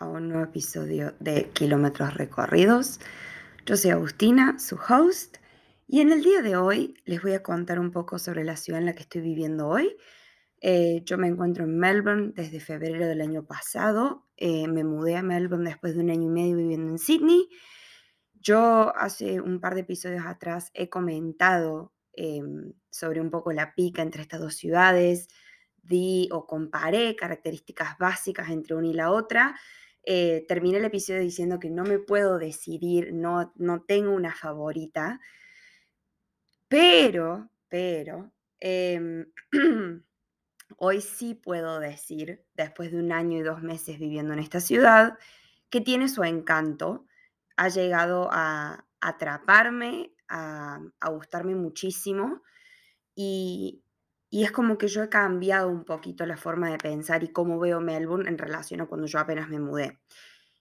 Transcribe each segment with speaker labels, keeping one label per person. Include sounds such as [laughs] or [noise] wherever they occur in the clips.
Speaker 1: a un nuevo episodio de Kilómetros Recorridos. Yo soy Agustina, su host, y en el día de hoy les voy a contar un poco sobre la ciudad en la que estoy viviendo hoy. Eh, yo me encuentro en Melbourne desde febrero del año pasado. Eh, me mudé a Melbourne después de un año y medio viviendo en Sydney. Yo hace un par de episodios atrás he comentado em, sobre un poco la pica entre estas dos ciudades, di o comparé características básicas entre una y la otra. Eh, terminé el episodio diciendo que no me puedo decidir, no, no tengo una favorita, pero, pero, em, [clears throat] hoy sí puedo decir, después de un año y dos meses viviendo en esta ciudad, que tiene su encanto, ha llegado a atraparme, a, a gustarme muchísimo y, y es como que yo he cambiado un poquito la forma de pensar y cómo veo Melbourne en relación a cuando yo apenas me mudé.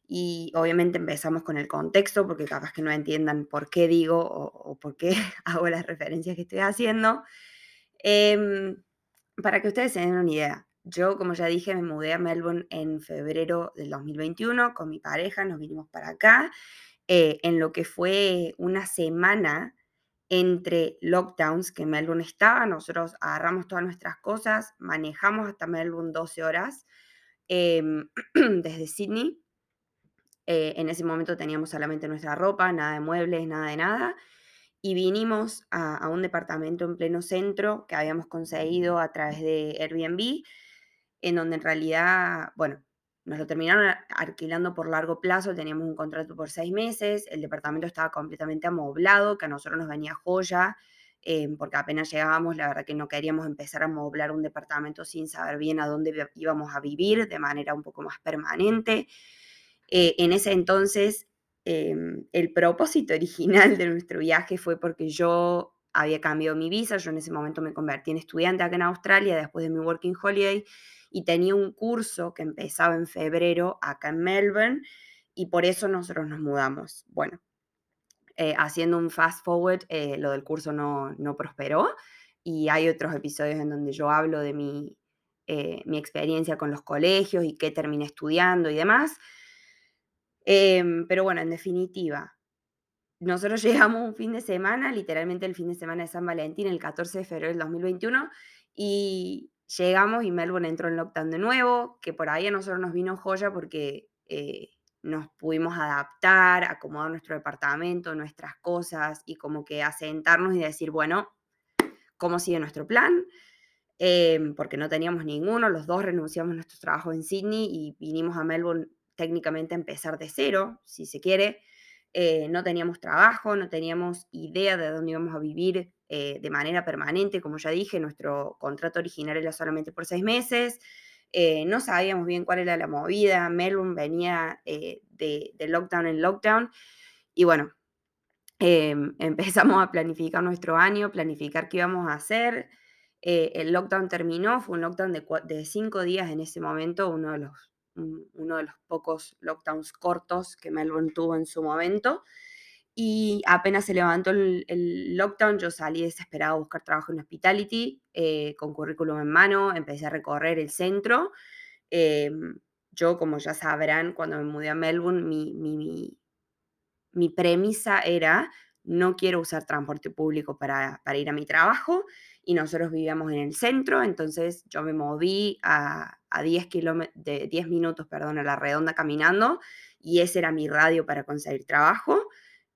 Speaker 1: Y obviamente empezamos con el contexto, porque capaz que no entiendan por qué digo o, por qué [laughs] hago las referencias que estoy haciendo. Em, para que ustedes se den una idea, yo, como ya dije, me mudé a Melbourne en febrero del 2021 con mi pareja, nos vinimos para acá, eh, en lo que fue una semana entre lockdowns que Melbourne estaba, nosotros agarramos todas nuestras cosas, manejamos hasta Melbourne 12 horas em, [clears throat] desde Sydney. Eh, en ese momento teníamos solamente nuestra ropa, nada de muebles, nada de nada. Y vinimos a, a un departamento en pleno centro que habíamos conseguido a través de Airbnb, en donde en realidad, bueno, nos lo terminaron alquilando por largo plazo, teníamos un contrato por seis meses, el departamento estaba completamente amoblado, que a nosotros nos venía joya, eh, porque apenas llegábamos, la verdad que no queríamos empezar a amoblar un departamento sin saber bien a dónde íbamos a vivir de manera un poco más permanente. Eh, en ese entonces, em, el propósito original de nuestro viaje fue porque yo había cambiado mi visa, yo en ese momento me convertí en estudiante acá en Australia después de mi working holiday y tenía un curso que empezaba en febrero acá en Melbourne y por eso nosotros nos mudamos. Bueno, eh, haciendo un fast forward, eh, lo del curso no, no, prosperó y hay otros episodios en donde yo hablo de mi, eh, mi experiencia con los colegios y qué terminé estudiando y demás. Em, pero bueno, en definitiva, nosotros [laughs] llegamos un fin de semana, literalmente el fin de semana de San Valentín, el 14 de febrero del 2021, y llegamos y Melbourne entró en lockdown de nuevo, que por ahí a nosotros nos vino joya porque eh, nos pudimos adaptar, acomodar nuestro departamento, nuestras cosas y como que asentarnos y decir, bueno, ¿cómo sigue nuestro plan? Em, porque no teníamos ninguno, los dos renunciamos a nuestro trabajo en Sydney y vinimos a Melbourne técnicamente a empezar de cero, si se quiere. Eh, no teníamos trabajo, no teníamos idea de dónde íbamos a vivir eh, de manera permanente, como ya dije, nuestro contrato original era solamente por seis meses, eh, no sabíamos bien cuál era la movida, Melbourne venía de, lockdown en lockdown, y bueno, em, [laughs] empezamos a planificar nuestro año, planificar qué íbamos a hacer. el lockdown terminó, fue un lockdown de, de cinco días en ese momento, uno de los uno de los pocos lockdowns cortos que Melbourne tuvo en su momento. Y apenas se levantó el, lockdown, yo salí desesperado a buscar trabajo en hospitality, eh, con currículum en mano, empecé a recorrer el centro. Em, yo, como ya sabrán, cuando me mudé a Melbourne, mi, mi, mi, premisa era, no quiero usar transporte público para, para ir a mi trabajo, y nosotros vivíamos en el centro, entonces yo me moví a, a 10, de 10 minutos perdón, a la redonda caminando y ese era mi radio para conseguir trabajo.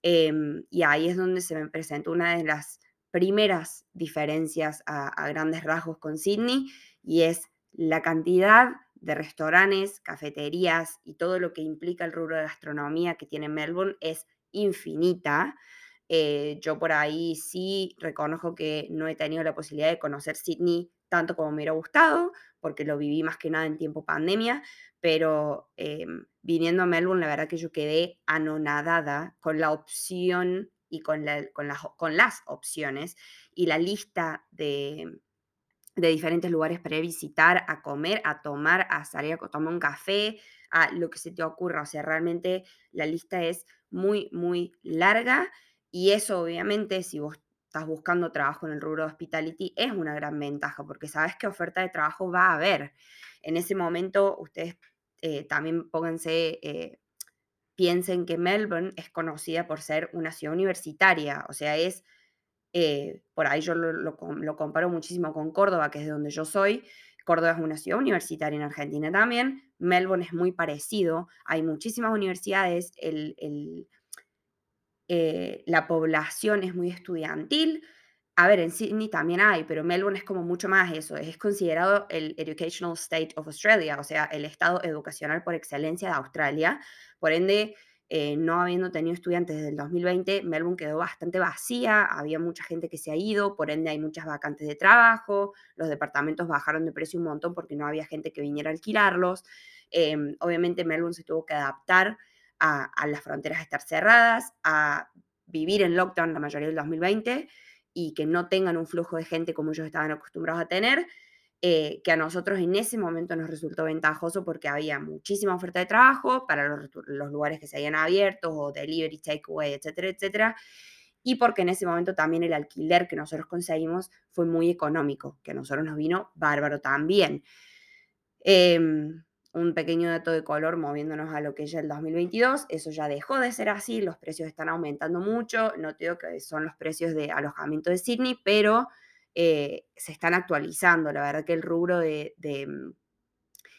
Speaker 1: Em, y ahí es donde se me presentó una de las primeras diferencias a, grandes rasgos con Sydney y es la cantidad de restaurantes, cafeterías y todo lo que implica el rubro de gastronomía que tiene Melbourne es infinita. Eh, yo por ahí sí reconozco que no he tenido la posibilidad de conocer Sydney tanto como me hubiera gustado, porque lo viví más que nada en tiempo pandemia, pero em, viniendo a Melbourne, la verdad que yo quedé anonadada con la opción y con, con, con las opciones y la lista de, de diferentes lugares para visitar, a comer, a tomar, a salir a tomar un café, a lo que se te ocurra. O sea, realmente la lista es muy, muy larga y eso obviamente si vos estás buscando trabajo en el rubro de hospitality, es una gran ventaja porque sabes qué oferta de trabajo va a haber. En ese momento ustedes eh, también pónganse, eh, piensen que Melbourne es conocida por ser una ciudad universitaria, o sea, es, eh, por ahí yo lo, lo lo comparo muchísimo con Córdoba, que es de donde yo soy. Córdoba es una ciudad universitaria en Argentina también. Melbourne es muy parecido. Hay muchísimas universidades. El, el, eh, la población es muy estudiantil. A ver, en Sydney también hay, pero Melbourne es como mucho más eso. Es considerado el Educational State of Australia, o sea, el estado educacional por excelencia de Australia. Por ende, eh, no habiendo tenido estudiantes desde el 2020, Melbourne quedó bastante vacía, había mucha gente que se ha ido, por ende hay muchas vacantes de trabajo, los departamentos bajaron de precio un montón porque no había gente que viniera a alquilarlos. Em, obviamente Melbourne se tuvo que adaptar a, a las fronteras estar cerradas, a vivir en lockdown la mayoría del 2020 y que no tengan un flujo de gente como ellos estaban acostumbrados a tener, eh, que a nosotros en ese momento nos resultó ventajoso porque había muchísima oferta de trabajo para los, los lugares que se habían abierto, o delivery, takeaway, etcétera, etcétera, y porque en ese momento también el alquiler que nosotros conseguimos fue muy económico, que a nosotros nos vino bárbaro también. Em, un pequeño dato de color moviéndonos a lo que es el 2022, eso ya dejó de ser así, los precios están aumentando mucho, no te que son los precios de alojamiento de Sydney, pero eh, se están actualizando, la verdad que el rubro de, mm,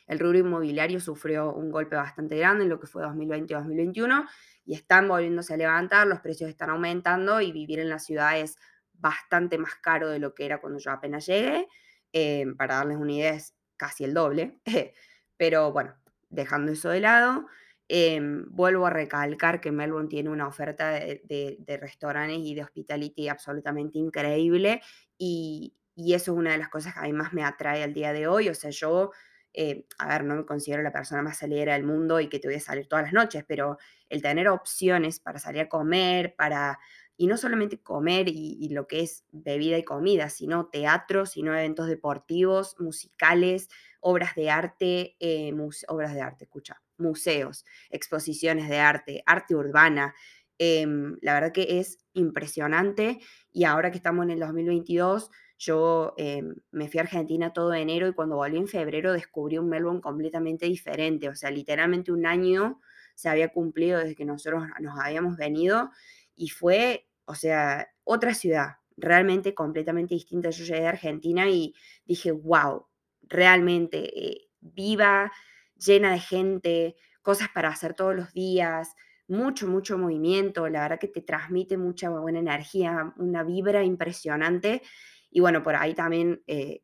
Speaker 1: el rubro inmobiliario sufrió un golpe bastante grande en lo que fue 2020 y 2021 y están volviéndose a levantar, los precios están aumentando y vivir en la ciudad es bastante más caro de lo que era cuando yo apenas llegué. Eh, para darles una idea, es casi el doble. [laughs] Pero bueno, dejando eso de lado, em, vuelvo a recalcar que Melbourne tiene una oferta de, restaurantes y de hospitality absolutamente increíble y, y eso es una de las cosas que a mí más me atrae al día de hoy. O sea, yo, eh, a ver, no me considero la persona más salidera del mundo y que te voy a salir todas las noches, pero el tener opciones para salir a comer, para... Y no solamente comer y, lo que es bebida y comida, sino teatro, sino eventos deportivos, musicales, obras de arte, eh, obras de arte, escucha, museos, exposiciones de arte, arte urbana. Em, la verdad que es impresionante y ahora que estamos en el 2022, yo em, me fui a Argentina todo enero y cuando volví en febrero descubrí un Melbourne completamente diferente, o sea, literalmente un año se había cumplido desde que nosotros nos habíamos venido y fue, o sea, otra ciudad, realmente completamente distinta. Yo llegué de Argentina y dije, wow, realmente eh, viva, llena de gente, cosas para hacer todos los días, mucho, mucho movimiento, la verdad que te transmite mucha buena energía, una vibra impresionante. Y bueno, por ahí también eh,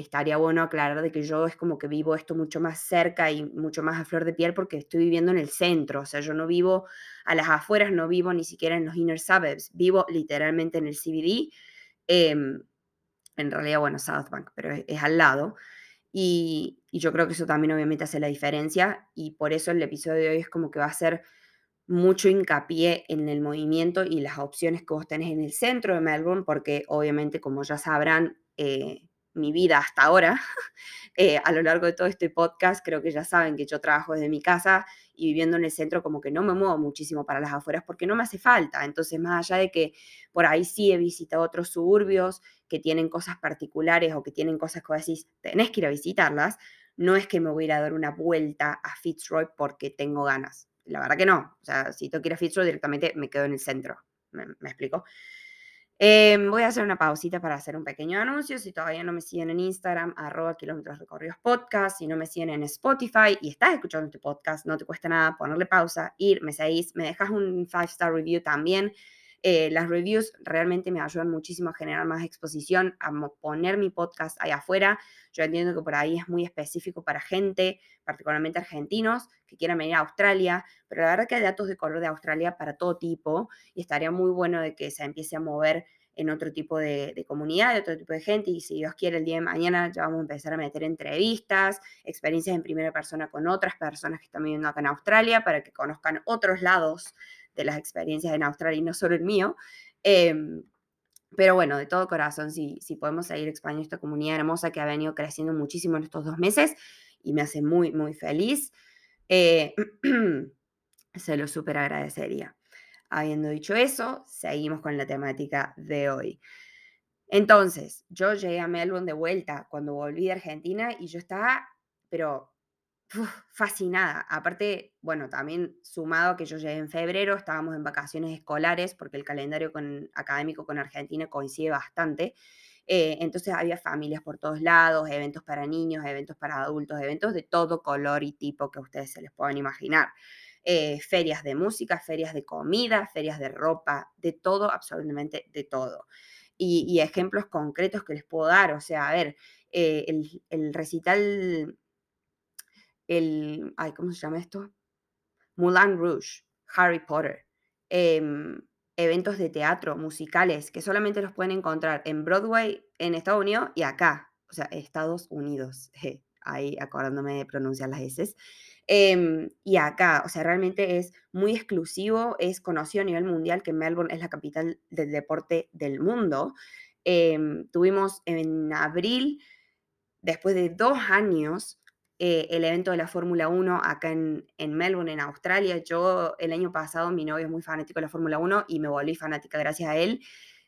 Speaker 1: estaría bueno aclarar de que yo es como que vivo esto mucho más cerca y mucho más a flor de piel porque estoy viviendo en el centro, o sea, yo no vivo a las afueras, no vivo ni siquiera en los inner suburbs, vivo literalmente en el CBD. em, en realidad, bueno, South Bank, pero es, al lado. Y, y yo creo que eso también obviamente hace la diferencia y por eso el episodio de hoy es como que va a ser mucho hincapié en el movimiento y las opciones que vos tenés en el centro de Melbourne, porque obviamente, como ya sabrán, eh, mi vida hasta ahora, [laughs] eh, a lo largo de todo este podcast, creo que ya saben que yo trabajo desde mi casa y viviendo en el centro como que no me muevo muchísimo para las afueras porque no me hace falta. Entonces, más allá de que por ahí sí he visitado otros suburbios que tienen cosas particulares o que tienen cosas que decís, tenés que ir a visitarlas, no es que me voy a ir a dar una vuelta a Fitzroy porque tengo ganas. La verdad que no. O sea, si tengo que ir a Fitzroy, directamente me quedo en el centro. ¿Me, me explico? Eh, voy a hacer una pausita para hacer un pequeño anuncio. Si todavía no me siguen en Instagram, arroba kilómetros recorridos podcast. Si no me siguen en Spotify y estás escuchando este podcast, no te cuesta nada ponerle pausa, ir, me seguís, me dejas un 5-star review también. Eh, las reviews realmente me ayudan muchísimo a generar más exposición, a poner mi podcast ahí afuera. Yo entiendo que por ahí es muy específico para gente, particularmente argentinos, que quieran venir a Australia, pero la verdad que hay datos de color de Australia para todo tipo y estaría muy bueno de que se empiece a mover en otro tipo de, de, comunidad, de otro tipo de gente, y si Dios quiere, el día de mañana ya vamos a empezar a meter entrevistas, experiencias en primera persona con otras personas que están viviendo acá en Australia, para que conozcan otros lados de las experiencias en Australia y no solo el mío. Eh, pero bueno, de todo corazón, si, si podemos seguir expandiendo esta comunidad hermosa que ha venido creciendo muchísimo en estos dos meses y me hace muy, muy feliz, eh, [clears throat] se lo súper agradecería. Habiendo dicho eso, seguimos con la temática de hoy. Entonces, yo llegué a Melbourne de vuelta cuando volví de Argentina y yo estaba, pero fascinada. Aparte, bueno, también sumado que yo llegué en febrero, estábamos en vacaciones escolares porque el calendario académico con Argentina coincide bastante. Eh, entonces había familias por todos lados, eventos para niños, eventos para adultos, eventos de todo color y tipo que ustedes se les puedan imaginar. Eh, ferias de música, ferias de comida, ferias de ropa, de todo, absolutamente de todo. Y, ejemplos concretos que les puedo dar, o sea, a ver, eh, el, recital, el, ¿cómo se llama esto? Moulin Rouge, Harry Potter, em, eventos de teatro, musicales, que solamente los pueden encontrar en Broadway, en Estados Unidos y acá, o sea, Estados Unidos, [laughs] ahí acordándome de pronunciar las S. Em, y acá, o sea, realmente es muy exclusivo, es conocido a nivel mundial que Melbourne es la capital del deporte del mundo. Em, tuvimos en abril, después de dos años, eh, el evento de la Fórmula 1 acá en, en, Melbourne, en Australia. Yo el año pasado, mi novio es muy fanático de la Fórmula 1 y me volví fanática gracias a él.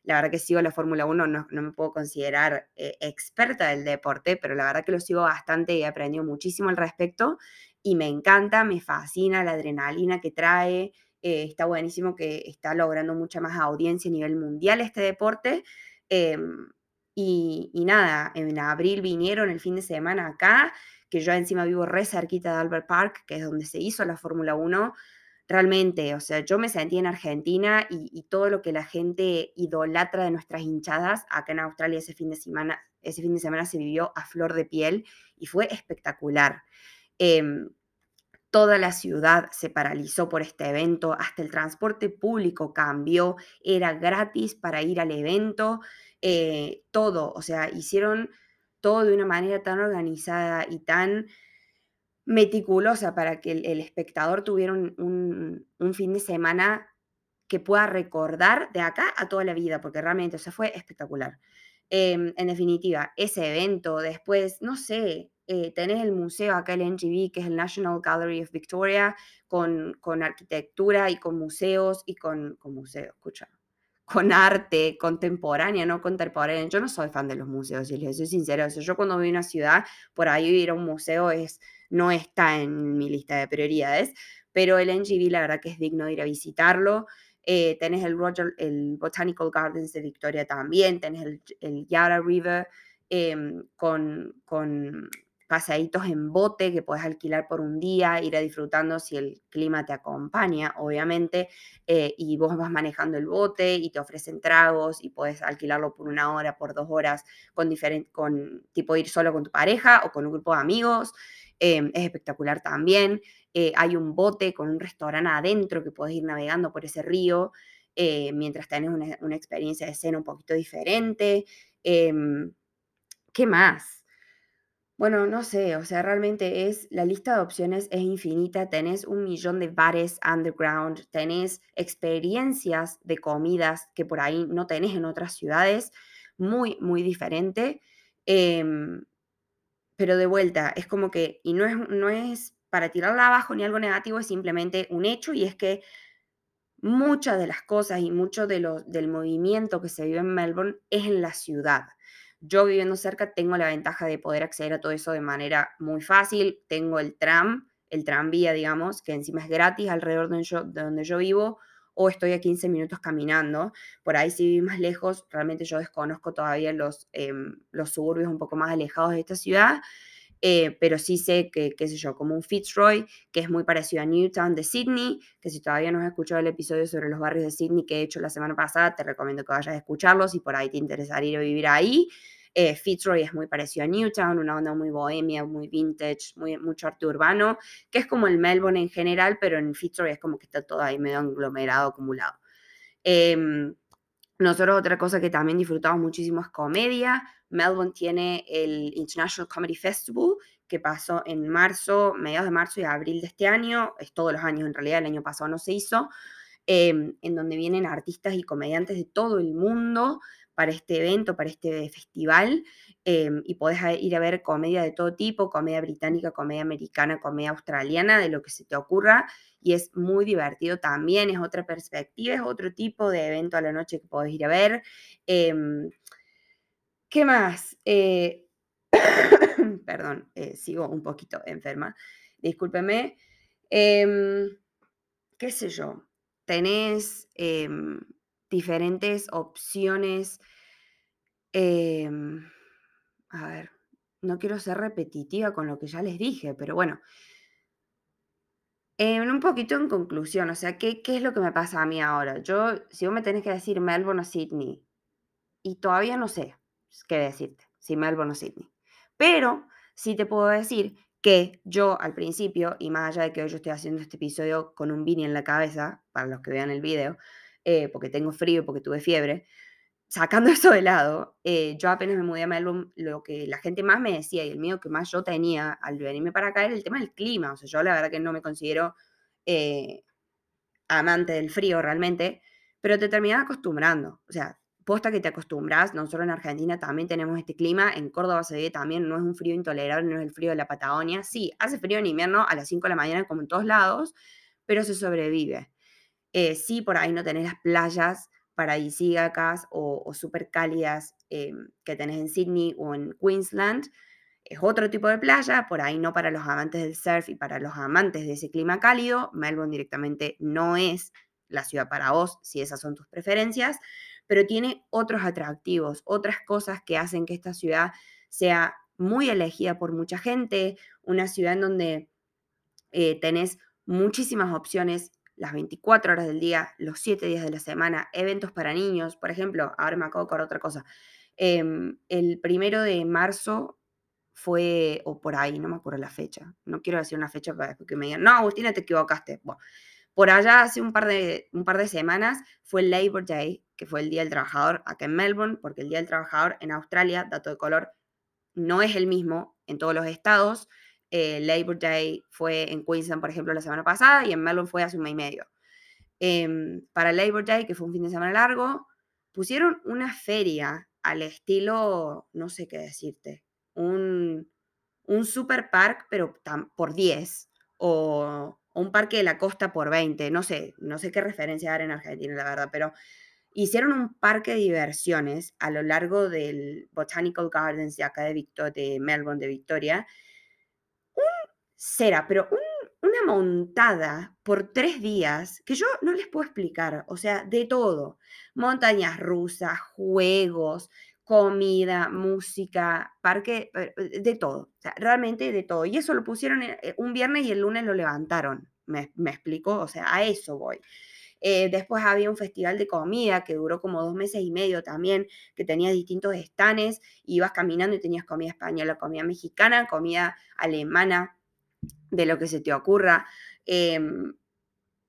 Speaker 1: La verdad que sigo la Fórmula 1, no, no, me puedo considerar eh, experta del deporte, pero la verdad que lo sigo bastante y he aprendido muchísimo al respecto y me encanta, me fascina la adrenalina que trae. Eh, está buenísimo que está logrando mucha más audiencia a nivel mundial este deporte. Em, y, y, nada, en abril vinieron el fin de semana acá que yo encima vivo re cerquita de Albert Park, que es donde se hizo la Fórmula 1, realmente, o sea, yo me sentí en Argentina y, todo lo que la gente idolatra de nuestras hinchadas, acá en Australia ese fin de semana, ese fin de semana se vivió a flor de piel y fue espectacular. Em, toda la ciudad se paralizó por este evento, hasta el transporte público cambió, era gratis para ir al evento, eh, todo, o sea, hicieron todo de una manera tan organizada y tan meticulosa para que el, espectador tuviera un, fin de semana que pueda recordar de acá a toda la vida, porque realmente, o fue espectacular. Em, en definitiva, ese evento, después, no sé, eh, tenés el museo acá, el NGV, que es el National Gallery of Victoria, con, con arquitectura y con museos y con, con museos, escucha, con arte contemporánea, no contemporánea. Yo no soy fan de los museos, si les soy sincera. yo cuando voy a una ciudad, por ahí ir a un museo es, no está en mi lista de prioridades, pero el NGV la verdad que es digno de ir a visitarlo. Eh, tenés el, Roger, el Botanical Gardens de Victoria también, tenés el, el Yarra River em, con, con paseaditos en bote que puedes alquilar por un día, ir a disfrutando si el clima te acompaña, obviamente, eh, y vos vas manejando el bote y te ofrecen tragos y puedes alquilarlo por una hora, por dos horas, con diferente, con tipo ir solo con tu pareja o con un grupo de amigos. Em, es espectacular también. Eh, hay un bote con un restaurante adentro que puedes ir navegando por ese río eh, mientras tenés una, una, experiencia de cena un poquito diferente. Em, ¿Qué más? Bueno, no sé, o sea, realmente es, la lista de opciones es infinita, tenés un millón de bares underground, tenés experiencias de comidas que por ahí no tenés en otras ciudades, muy, muy diferente. Em, pero de vuelta, es como que, y no es, no es para tirarla abajo ni algo negativo, es simplemente un hecho y es que muchas de las cosas y mucho de lo, del movimiento que se vive en Melbourne es en la ciudad. Yo viviendo cerca tengo la ventaja de poder acceder a todo eso de manera muy fácil. Tengo el tram, el tranvía, digamos, que encima es gratis alrededor de, donde yo vivo, o estoy a 15 minutos caminando. Por ahí si vivo más lejos, realmente yo desconozco todavía los, em, los suburbios un poco más alejados de esta ciudad, eh, pero sí sé que, qué sé yo, como un Fitzroy, que es muy parecido a Newtown de Sydney, que si todavía no has escuchado el episodio sobre los barrios de Sydney que he hecho la semana pasada, te recomiendo que vayas a escucharlos y por ahí te interesaría ir a vivir ahí. Eh, Fitzroy es muy parecido a Newtown, una onda muy bohemia, muy vintage, muy, mucho arte urbano, que es como el Melbourne en general, pero en Fitzroy es como que está todo ahí medio aglomerado, acumulado. Em, nosotros otra cosa que también disfrutamos muchísimo es comedia. Melbourne tiene el International Comedy Festival, que pasó en marzo, mediados de marzo y abril de este año, es todos los años en realidad, el año pasado no se hizo, em, en donde vienen artistas y comediantes de todo el mundo para este evento, para este festival, em, y podés ir a ver comedia de todo tipo, comedia británica, comedia americana, comedia australiana, de lo que se te ocurra, y es muy divertido también, es otra perspectiva, es otro tipo de evento a la noche que podés ir a ver. Em, ¿Qué más? Eh, [coughs] perdón, eh, sigo un poquito enferma. discúlpeme. Em, qué sé yo, tenés em, diferentes opciones. a ver, no quiero ser repetitiva con lo que ya les dije, pero bueno. En un poquito en conclusión, o sea, ¿qué, ¿qué es lo que me pasa a mí ahora? Yo, si vos me tenés que decir Melbourne o Sydney, y todavía no sé qué decirte, si Melbourne o Sydney. Pero sí te puedo decir que yo al principio, y más allá de que hoy yo estoy haciendo este episodio con un Vini en la cabeza, para los que vean el video, eh, porque tengo frío, porque tuve fiebre, sacando [laughs] eso de lado, eh, yo apenas me mudé a Melbourne, lo que la gente más me decía y el miedo que más yo tenía al venirme para acá era el tema del clima. O sea, yo la verdad que no me considero eh, amante del frío realmente, pero te terminas acostumbrando. O sea, posta que te acostumbras, nosotros en Argentina también tenemos este clima, en Córdoba se ve también, no es un frío intolerable, no es el frío de la Patagonia, sí, hace frío en invierno a las 5 de la mañana como en todos lados, pero se sobrevive. Eh, sí, por ahí no tenés las playas paradisíacas o, o súper cálidas em, que tenés en Sydney o en Queensland, es otro tipo de playa, por ahí no para los amantes del surf y para los amantes de ese clima cálido, Melbourne directamente no es la ciudad para vos, si esas son tus preferencias, pero tiene otros atractivos, otras cosas que hacen que esta ciudad sea muy elegida por mucha gente, una ciudad en donde eh, tenés muchísimas opciones las 24 horas del día, los 7 días de la semana, eventos para niños, por ejemplo, ahora me acabo de otra cosa. Em, el primero de marzo fue, o por ahí, no me acuerdo la fecha, no quiero decir una fecha para que me digan, no, Agustina, te equivocaste. Bueno, por allá hace un par, de, un par de semanas fue el Labor Day, que fue el Día del Trabajador acá en Melbourne, porque el Día del Trabajador en Australia, dato de color, no es el mismo en todos los estados. Eh, Labor Day fue en Queensland, por ejemplo, la semana pasada y en Melbourne fue hace un mes y medio. Em, para Labor Day, que fue un fin de semana largo, pusieron una feria al estilo, no sé qué decirte, un, un super park, pero por 10, o un parque de la costa por 20, no sé, no sé qué referencia dar en Argentina, la verdad, pero hicieron un parque de diversiones a lo largo del Botanical Gardens de acá de, Victor, de Melbourne, de Victoria. Cera, pero una montada por tres días que yo no les puedo explicar, o sea, de todo. Montañas rusas, juegos, comida, música, parque, eh, eh, de todo, realmente de todo. Y eso lo pusieron eh, un viernes y el lunes lo levantaron, me, me explico, o sea, a eso voy. después había un festival de comida que duró como dos meses y medio también, que tenía distintos estanes, ibas caminando y tenías comida española, comida mexicana, comida alemana, de lo que se te ocurra. Em,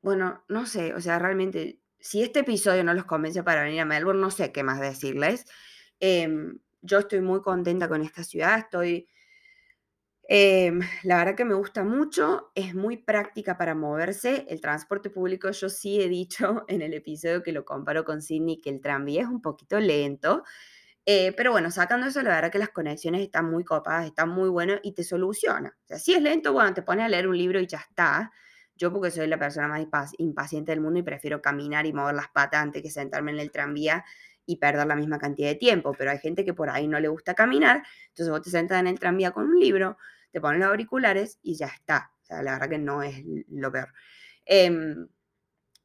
Speaker 1: bueno, no sé, o sea, realmente, si este episodio no los convence para venir a Melbourne, no sé qué más decirles. Em, yo estoy muy contenta con esta ciudad, estoy... Em, la verdad que me gusta mucho, es muy práctica para moverse. El transporte público, yo sí he dicho [laughs] en el episodio que lo comparo con Sydney, que el tranvía es un poquito lento. Eh, pero bueno, sacando eso, la verdad que las conexiones están muy copadas, están muy buenas y te soluciona. O sea, si es lento, bueno, te pones a leer un libro y ya está. Yo porque soy la persona más impaciente del mundo y prefiero caminar y mover las patas antes que sentarme en el tranvía y perder la misma cantidad de tiempo, pero hay gente que por ahí no le gusta caminar, entonces vos te sentas en el tranvía con un libro, te pones los auriculares y ya está. O sea, la verdad que no es lo peor. Em,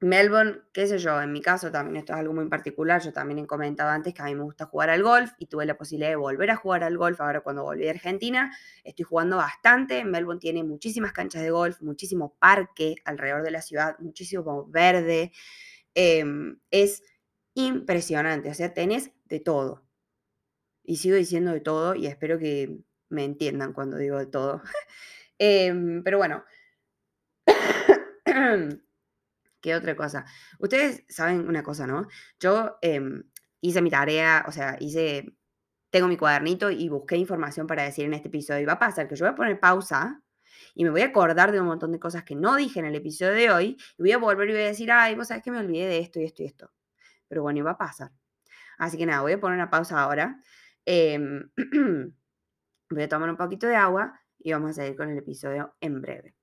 Speaker 1: Melbourne, qué sé yo, en mi caso también esto es algo muy particular, yo también he comentado antes que a mí me gusta jugar al golf y tuve la posibilidad de volver a jugar al golf ahora cuando volví a Argentina, estoy jugando bastante, Melbourne tiene muchísimas canchas de golf, muchísimo parque alrededor de la ciudad, muchísimo verde, em, es impresionante, o sea, tenés de todo. Y sigo diciendo de todo y espero que me entiendan cuando digo de todo. [laughs] Em, pero bueno. ¿Qué otra cosa? Ustedes saben una cosa, ¿no? Yo em, hice mi tarea, o sea, hice, tengo mi cuadernito y busqué información para decir en este episodio. Y va a pasar que yo voy a poner pausa y me voy a acordar de un montón de cosas que no dije en el episodio de hoy y voy a volver y voy a decir, ay, vos sabés que me olvidé de esto y esto y esto pero bueno, iba a pasar. Así que nada, voy a poner una pausa ahora. Em, [clears throat] voy a tomar un poquito de agua y vamos a seguir con el episodio en breve.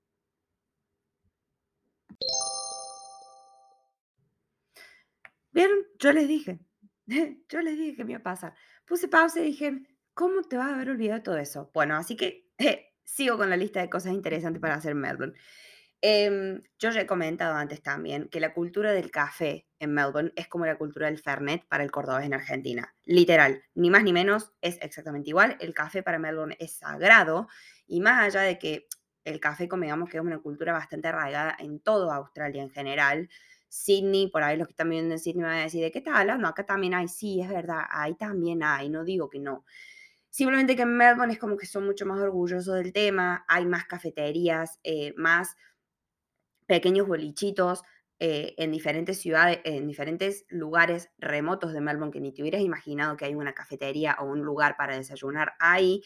Speaker 1: ¿Vieron? Yo les dije, [laughs] yo les dije que me iba a pasar. Puse pausa y dije, ¿cómo te vas a haber olvidado todo eso? Bueno, así que [laughs] sigo con la lista de cosas interesantes para hacer en Melbourne. Em, yo ya he comentado antes también que la cultura del café en Melbourne es como la cultura del Fernet para el cordobés en Argentina. Literal, ni más ni menos, es exactamente igual. El café para Melbourne es sagrado y más allá de que el café, como digamos que es una cultura bastante arraigada en toda Australia en general, Sydney, por ahí los que están viviendo en Sydney van a decir, ¿de qué estás hablando? Acá también hay, sí, es verdad, ahí también hay, no digo que no. Simplemente que en Melbourne es como que son mucho más orgullosos del tema, hay más cafeterías, eh, más pequeños bolichitos eh, en diferentes ciudades, en diferentes lugares remotos de Melbourne que ni te hubieras imaginado que hay una cafetería o un lugar para desayunar ahí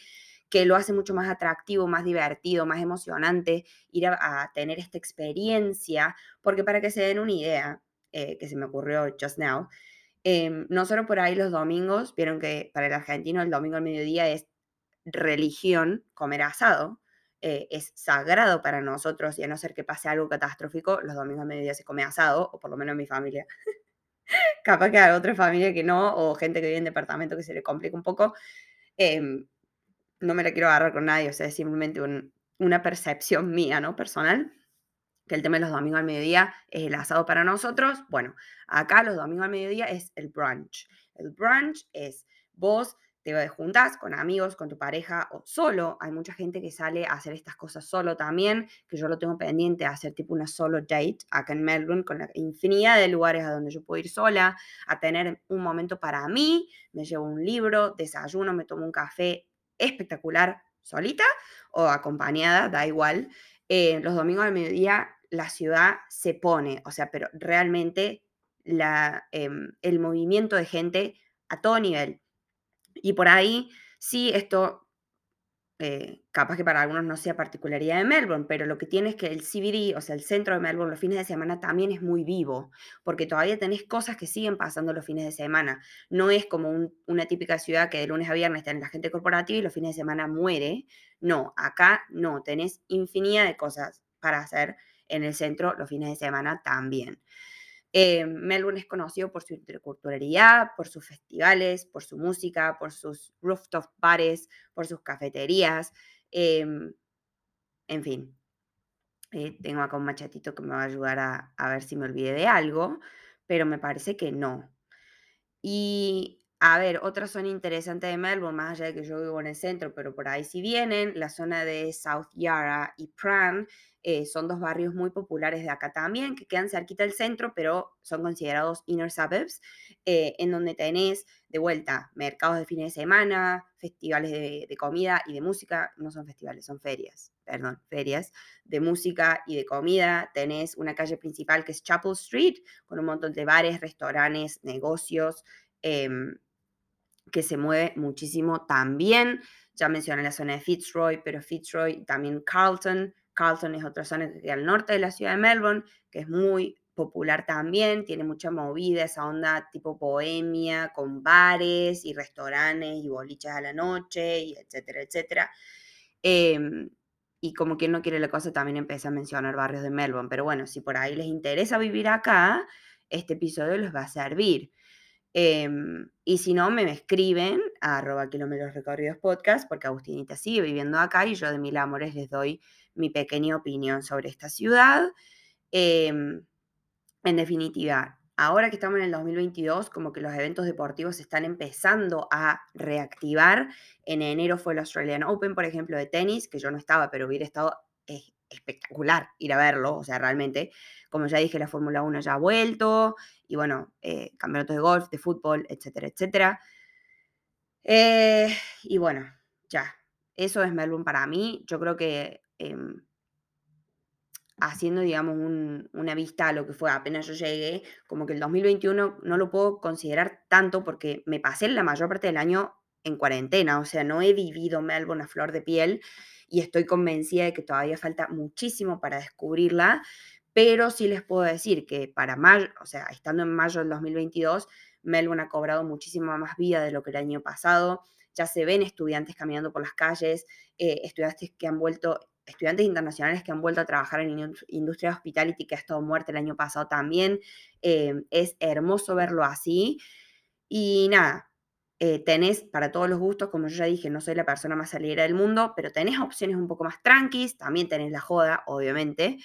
Speaker 1: que lo hace mucho más atractivo, más divertido, más emocionante ir a, tener esta experiencia, porque para que se den una idea, eh, que se me ocurrió just now, eh, no solo por ahí los domingos, vieron que para el argentino el domingo al mediodía es religión comer asado, eh, es sagrado para nosotros y a no ser que pase algo catastrófico, los domingos al mediodía se come asado, o por lo menos en mi familia. [laughs] Capaz que hay otra familia que no, o gente que vive en departamento que se le complica un poco. Em, no me la quiero agarrar con nadie, o sea, es simplemente una percepción mía, ¿no? Personal, que el tema de los domingos al mediodía es el asado para nosotros. Bueno, acá los domingos al mediodía es el brunch. El brunch es vos te juntas con amigos, con tu pareja o solo. Hay mucha gente que sale a hacer estas cosas solo también, que yo lo tengo pendiente, a hacer tipo una solo date acá en Melbourne, con la infinidad de lugares a donde yo puedo ir sola, a tener un momento para mí, me llevo un libro, desayuno, me tomo un café espectacular solita o acompañada, da igual. Eh, los domingos al mediodía la ciudad se pone, o sea, pero realmente la, em, el movimiento de gente a todo nivel. Y por ahí, sí, esto eh, capaz que para algunos no sea particularidad de Melbourne, pero lo que tiene es que el CBD, o sea, el centro de Melbourne, los fines de semana también es muy vivo, porque todavía tenés cosas que siguen pasando los fines de semana. No es como una típica ciudad que de lunes a viernes tiene la gente corporativa y los fines de semana muere. No, acá no, tenés infinidad de cosas para hacer en el centro los fines de semana también. Eh, Melbourne es conocido por su interculturalidad, por sus festivales, por su música, por sus rooftop bares, por sus cafeterías. Em, en fin, eh, tengo acá un machatito que me va a ayudar a, a ver si me olvidé de algo, pero me parece que no. Y a ver, otra zona interesante de Melbourne, más allá de que yo vivo en el centro, pero por ahí si vienen, la zona de South Yarra y Pran eh, son dos barrios muy populares de acá también, que quedan cerquita del centro, pero son considerados inner suburbs, eh, en donde tenés de vuelta mercados de fines de semana, festivales de, de, comida y de música, no son festivales, son ferias, perdón, ferias de música y de comida. Tenés una calle principal que es Chapel Street, con un montón de bares, restaurantes, negocios. Em, que se mueve muchísimo también. Ya mencioné la zona de Fitzroy, pero Fitzroy también Carlton. Carlton es otra zona que queda al norte de la ciudad de Melbourne, que es muy popular también, tiene mucha movida, esa onda tipo bohemia, con bares y restaurantes y bolichas a la noche, y etcétera, etcétera. Em, y como quien no quiere la cosa, también empecé a mencionar barrios de Melbourne. Pero bueno, si por ahí les interesa vivir acá, este episodio les va a servir. Em, y si no, me, escriben a arroba kilómetros recorridos podcast, porque Agustinita sigue viviendo acá y yo de mil amores les doy mi pequeña opinión sobre esta ciudad. Em, en definitiva, ahora que estamos en el 2022, como que los eventos deportivos están empezando a reactivar. En enero fue el Australian Open, por ejemplo, de tenis, que yo no estaba, pero hubiera estado espectacular ir a verlo, o sea, realmente, como ya dije, la Fórmula 1 ya ha vuelto, y bueno, eh, campeonatos de golf, de fútbol, etcétera, etcétera. Eh, y bueno, ya, eso es Melbourne para mí. Yo creo que em, haciendo, digamos, una vista a lo que fue apenas yo llegué, como que el 2021 no lo puedo considerar tanto porque me pasé la mayor parte del año en cuarentena, o sea, no he vivido Melbourne a flor de piel y estoy convencida de que todavía falta muchísimo para descubrirla, pero sí les puedo decir que para mayo, o sea, estando en mayo del 2022, Melbourne ha cobrado muchísima más vida de lo que el año pasado. Ya se ven estudiantes caminando por las calles, eh, estudiantes que han vuelto, estudiantes internacionales que han vuelto a trabajar en industria hospitality, que ha estado muerta el año pasado también. Eh, es hermoso verlo así. Y nada, eh, tenés para todos los gustos, como yo ya dije, no soy la persona más salidera del mundo, pero tenés opciones un poco más tranquis, también tenés la joda, obviamente.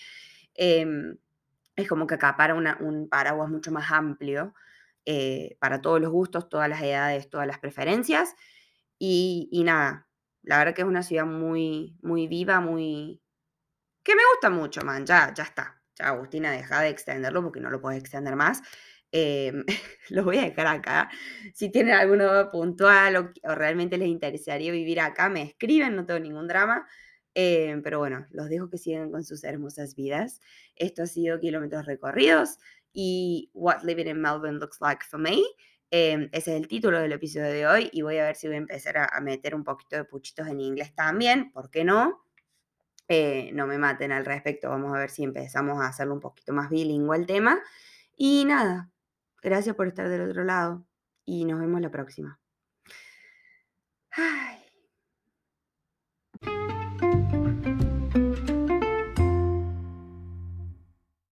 Speaker 1: Em, es como que acapara un paraguas mucho más amplio eh, para todos los gustos, todas las edades, todas las preferencias. Y, nada, la verdad que es una ciudad muy, muy viva, muy... que me gusta mucho, man, ya, ya está. Ya, Agustina, deja de extenderlo porque no lo puedes extender más. [laughs] Em, lo voy a dejar acá. Si tienen alguno puntual o, realmente les interesaría vivir acá, me escriben, no tengo ningún drama. Em, pero bueno, los dejo que sigan con sus hermosas vidas. Esto ha sido Kilómetros Recorridos y What Living in Melbourne Looks Like for Me. Em, ese es el título del episodio de hoy y voy a ver si voy a empezar a, meter un poquito de puchitos en inglés también, ¿por qué no? Eh, no me maten al respecto, vamos a ver si empezamos a hacerlo un poquito más bilingüe el tema. Y nada, Gracias por estar del otro lado y nos vemos la próxima.